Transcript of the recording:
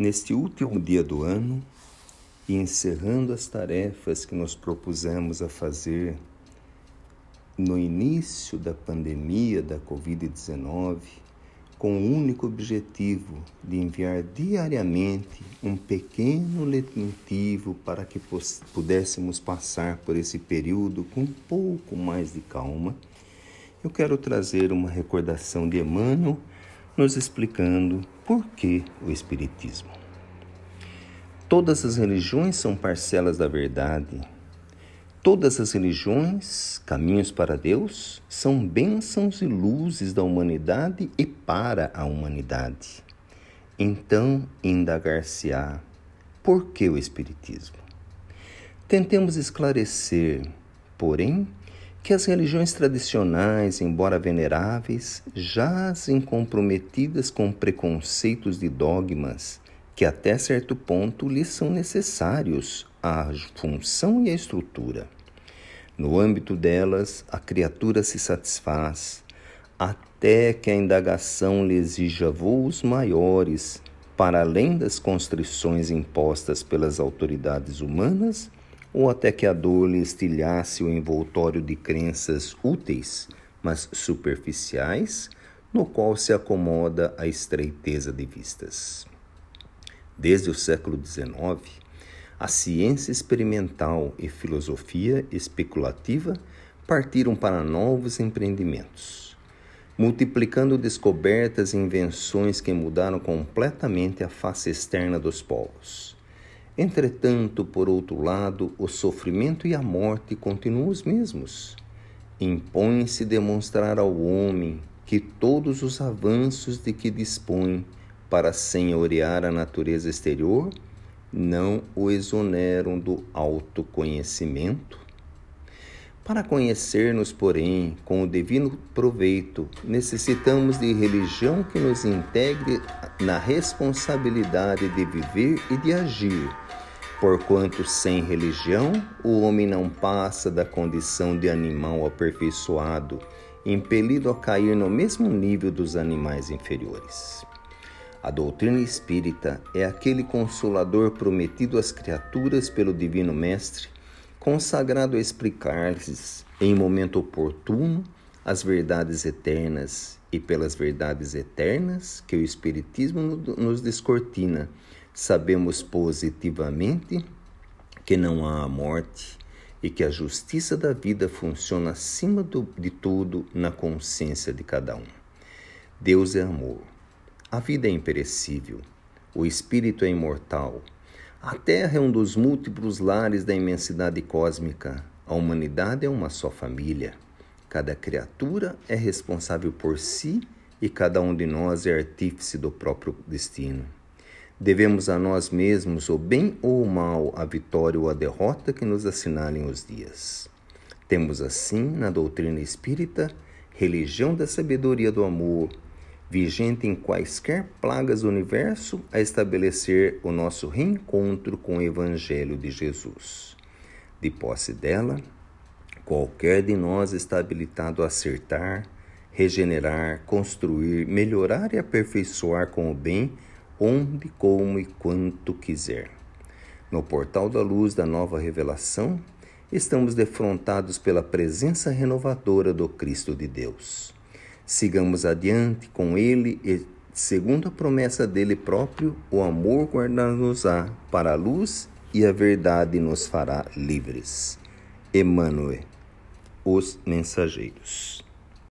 Neste último dia do ano e encerrando as tarefas que nos propusemos a fazer no início da pandemia da Covid-19, com o único objetivo de enviar diariamente um pequeno letentivo para que pudéssemos passar por esse período com um pouco mais de calma, eu quero trazer uma recordação de Emmanuel nos explicando por que o Espiritismo. Todas as religiões são parcelas da verdade. Todas as religiões, caminhos para Deus, são bênçãos e luzes da humanidade e para a humanidade. Então, indagar-se-á por que o Espiritismo? Tentemos esclarecer, porém, que as religiões tradicionais, embora veneráveis, jazem comprometidas com preconceitos de dogmas que até certo ponto lhes são necessários à função e à estrutura. No âmbito delas, a criatura se satisfaz até que a indagação lhe exija voos maiores para além das constrições impostas pelas autoridades humanas ou até que a dor lhe estilhasse o envoltório de crenças úteis, mas superficiais, no qual se acomoda a estreiteza de vistas. Desde o século XIX, a ciência experimental e filosofia especulativa partiram para novos empreendimentos, multiplicando descobertas e invenções que mudaram completamente a face externa dos povos Entretanto, por outro lado, o sofrimento e a morte continuam os mesmos. Impõe-se demonstrar ao homem que todos os avanços de que dispõe para senhorear a natureza exterior não o exoneram do autoconhecimento para conhecer-nos, porém, com o divino proveito, necessitamos de religião que nos integre na responsabilidade de viver e de agir. Porquanto sem religião, o homem não passa da condição de animal aperfeiçoado, impelido a cair no mesmo nível dos animais inferiores. A doutrina espírita é aquele consolador prometido às criaturas pelo Divino Mestre consagrado a explicar-lhes em momento oportuno as verdades eternas e pelas verdades eternas que o Espiritismo nos descortina, sabemos positivamente que não há a morte e que a justiça da vida funciona acima do, de tudo na consciência de cada um. Deus é amor. A vida é imperecível. O espírito é imortal. A Terra é um dos múltiplos lares da imensidade cósmica. A humanidade é uma só família. Cada criatura é responsável por si e cada um de nós é artífice do próprio destino. Devemos a nós mesmos o bem ou o mal, a vitória ou a derrota que nos assinalem os dias. Temos assim, na doutrina espírita, religião da sabedoria do amor, vigente em quaisquer plagas do universo, a estabelecer o nosso reencontro com o Evangelho de Jesus. De posse dela, qualquer de nós está habilitado a acertar, regenerar, construir, melhorar e aperfeiçoar com o bem, onde, como e quanto quiser. No portal da luz da nova revelação, estamos defrontados pela presença renovadora do Cristo de Deus. Sigamos adiante com Ele e, segundo a promessa dele próprio, o amor guardar-nos-á para a luz e a verdade nos fará livres. Emmanuel, os mensageiros.